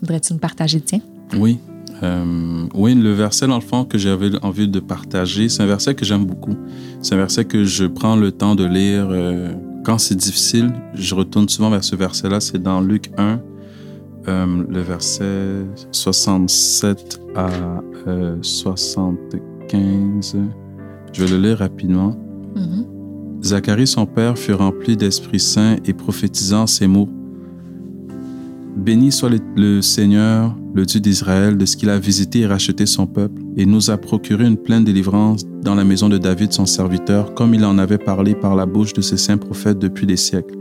voudrais-tu nous partager le tien? Oui. Euh, oui, le verset, dans le fond, que j'avais envie de partager, c'est un verset que j'aime beaucoup. C'est un verset que je prends le temps de lire euh, quand c'est difficile. Je retourne souvent vers ce verset-là. C'est dans Luc 1, euh, le verset 67 à euh, 75. Je vais le lire rapidement. Mhm. Zacharie, son père, fut rempli d'Esprit Saint et prophétisant ces mots. Béni soit le, le Seigneur, le Dieu d'Israël, de ce qu'il a visité et racheté son peuple, et nous a procuré une pleine délivrance dans la maison de David, son serviteur, comme il en avait parlé par la bouche de ses saints prophètes depuis des siècles.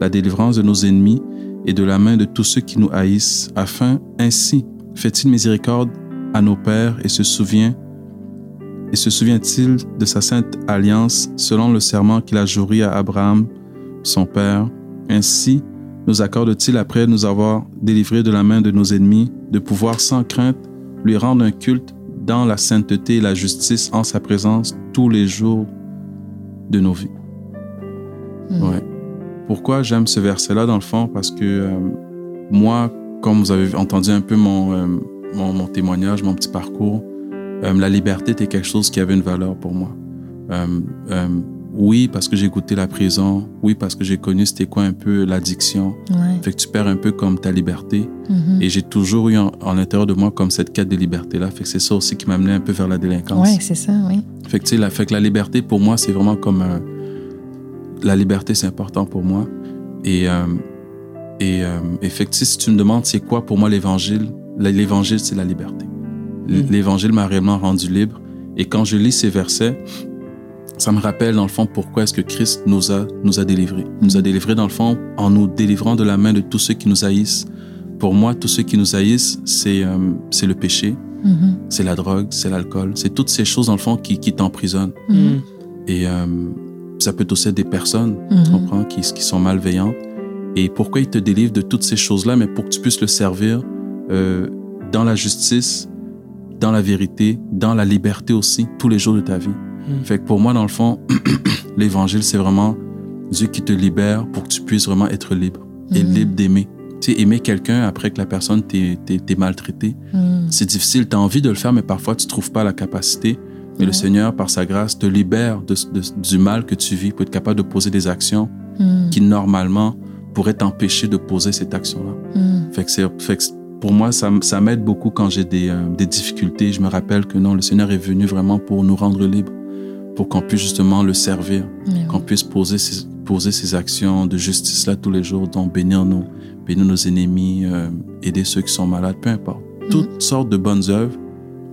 La délivrance de nos ennemis et de la main de tous ceux qui nous haïssent, afin, ainsi, fait-il miséricorde à nos pères et se souvient et se souvient-il de sa sainte alliance selon le serment qu'il a juré à Abraham, son père. Ainsi, nous accorde-t-il après nous avoir délivrés de la main de nos ennemis, de pouvoir sans crainte lui rendre un culte dans la sainteté et la justice en sa présence tous les jours de nos vies? Mm. Ouais. Pourquoi j'aime ce verset-là dans le fond? Parce que euh, moi, comme vous avez entendu un peu mon, euh, mon, mon témoignage, mon petit parcours, euh, la liberté était quelque chose qui avait une valeur pour moi. Euh, euh, oui, parce que j'ai goûté la prison. Oui, parce que j'ai connu c'était quoi un peu l'addiction. Ouais. Fait que tu perds un peu comme ta liberté. Mhm. Et j'ai toujours eu en, en l'intérieur de moi comme cette quête de liberté-là. Fait que c'est ça aussi qui m'a amené un peu vers la délinquance. Ouais, c'est ça, oui. Fait que, tu sais, la, fait que la liberté, pour moi, c'est vraiment comme La liberté, c'est important pour moi. Et, euh, et, euh, tu sais, si tu me demandes c'est quoi pour moi l'évangile, l'évangile, c'est la liberté. Mm. L'évangile m'a réellement rendu libre. Et quand je lis ces versets, ça me rappelle, dans le fond, pourquoi est-ce que Christ nous a, nous a délivrés. Il nous a délivrés, dans le fond, en nous délivrant de la main de tous ceux qui nous haïssent. Pour moi, tous ceux qui nous haïssent, c'est euh, c'est le péché, Mhm. c'est la drogue, c'est l'alcool. C'est toutes ces choses, dans le fond, qui, qui t'emprisonnent. Mhm. Et euh, ça peut aussi être des personnes, tu Mhm. comprends, qui, qui sont malveillantes. Et pourquoi il te délivre de toutes ces choses-là, mais pour que tu puisses le servir euh, dans la justice, dans la vérité, dans la liberté aussi, tous les jours de ta vie. Mhm. Fait que pour moi, dans le fond, l'évangile, c'est vraiment Dieu qui te libère pour que tu puisses vraiment être libre et Mhm. libre d'aimer. Tu sais, aimer quelqu'un après que la personne t'ait maltraité, Mhm. c'est difficile, tu as envie de le faire, mais parfois tu trouves pas la capacité. Mais le. Seigneur, par sa grâce, te libère de, de- du mal que tu vis pour être capable de poser des actions qui, normalement, pourraient t'empêcher de poser cette action-là. Fait que c'est- fait que pour moi, ça m'aide beaucoup quand j'ai des, euh, des difficultés. Je me rappelle que non, le Seigneur est venu vraiment pour nous rendre libres, pour qu'on puisse justement le servir, qu'on puisse poser ces, poser ces actions de justice-là tous les jours, donc bénir nos, bénir nos ennemis, euh, aider ceux qui sont malades, peu importe. Toutes sortes de bonnes œuvres.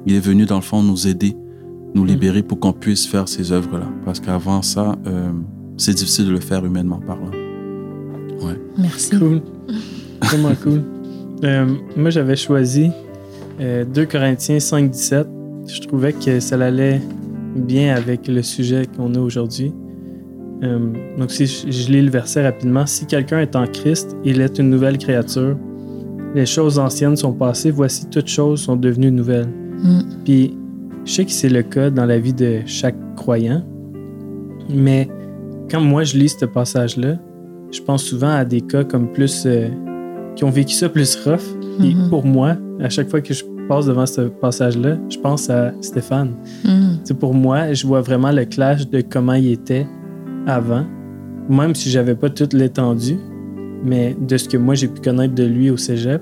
Il est venu, dans le fond, nous aider, nous libérer pour qu'on puisse faire ces œuvres-là. Parce qu'avant ça, euh, c'est difficile de le faire humainement parlant. oui. Merci. Cool. Vraiment cool. Euh, moi, j'avais choisi euh, 2 Corinthiens 5, 17. Je trouvais que ça allait bien avec le sujet qu'on a aujourd'hui. Euh, donc, si je, je lis le verset rapidement, si quelqu'un est en Christ, il est une nouvelle créature. Les choses anciennes sont passées, voici toutes choses sont devenues nouvelles. Mhm. Puis, je sais que c'est le cas dans la vie de chaque croyant, mais quand moi je lis ce passage-là, je pense souvent à des cas comme plus. euh, qui ont vécu ça plus rough. Puis Mhm. pour moi, à chaque fois que je passe devant ce passage-là, je pense à Stéphane. C'est pour moi, je vois vraiment le clash de comment il était avant, même si j'avais pas toute l'étendue, mais de ce que moi j'ai pu connaître de lui au cégep.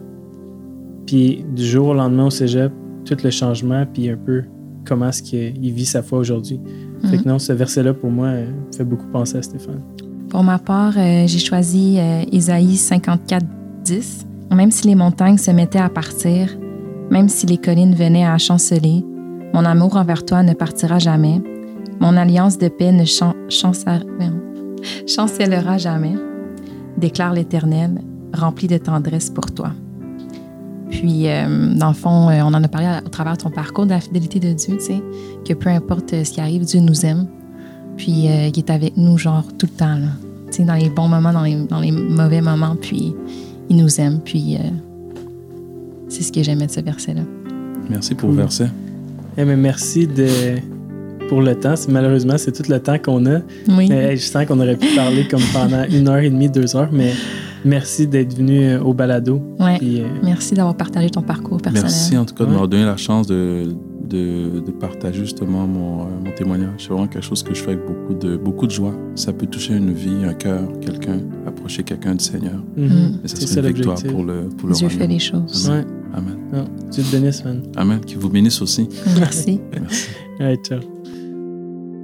Puis du jour au lendemain au cégep, tout le changement, puis un peu comment est-ce qu'il vit sa foi aujourd'hui. Fait que non, ce verset-là pour moi fait beaucoup penser à Stéphane. Pour ma part, euh, j'ai choisi euh, Isaïe 54, 10. Même si les montagnes se mettaient à partir, même si les collines venaient à chanceler, mon amour envers toi ne partira jamais. Mon alliance de paix ne chan- chancellera jamais, déclare l'Éternel, rempli de tendresse pour toi. Puis, euh, dans le fond, euh, on en a parlé à- au travers de ton parcours de la fidélité de Dieu, tu sais, que peu importe euh, ce qui arrive, Dieu nous aime. Puis, il est avec nous, genre, tout le temps, là. Tu sais, dans les bons moments, dans les, dans les mauvais moments, puis il nous aime. Puis, c'est ce que j'aimais de ce verset-là. Merci pour Cool. le verset. Eh, mais merci de, pour le temps. C'est- Malheureusement, c'est tout le temps qu'on a. Oui. Mais je sens qu'on aurait pu parler comme pendant une heure et demie, deux heures, mais merci d'être venu euh, au balado. Ouais. Puis, euh, Merci d'avoir partagé ton parcours personnel. Merci en tout cas de Ouais. m'avoir donné la chance de, de, de partager justement mon, euh, mon témoignage. C'est vraiment quelque chose que je fais avec beaucoup de, beaucoup de joie. Ça peut toucher une vie, un cœur, quelqu'un, approcher quelqu'un du Seigneur. mhm, Mm. Et ça C'est une victoire pour le, pour le Dieu fait les choses. Ouais. Amen. Non, Dieu te bénisse, man. Amen. Qui vous bénisse aussi. Merci. Merci. Ouais, ciao.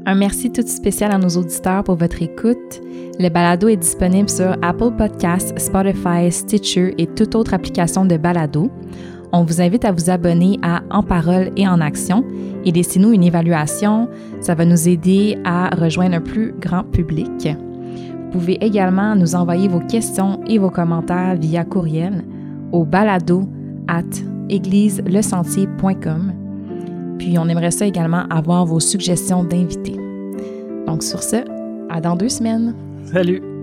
Un merci tout spécial à nos auditeurs pour votre écoute. Le balado est disponible sur Apple Podcasts, Spotify, Stitcher et toute autre application de balado. On vous invite à vous abonner à En parole et en action et laissez-nous une évaluation. Ça va nous aider à rejoindre un plus grand public. Vous pouvez également nous envoyer vos questions et vos commentaires via courriel au balado at égliselesentier.com. Puis on aimerait ça également avoir vos suggestions d'invités. Donc sur ce, à dans deux semaines. Salut!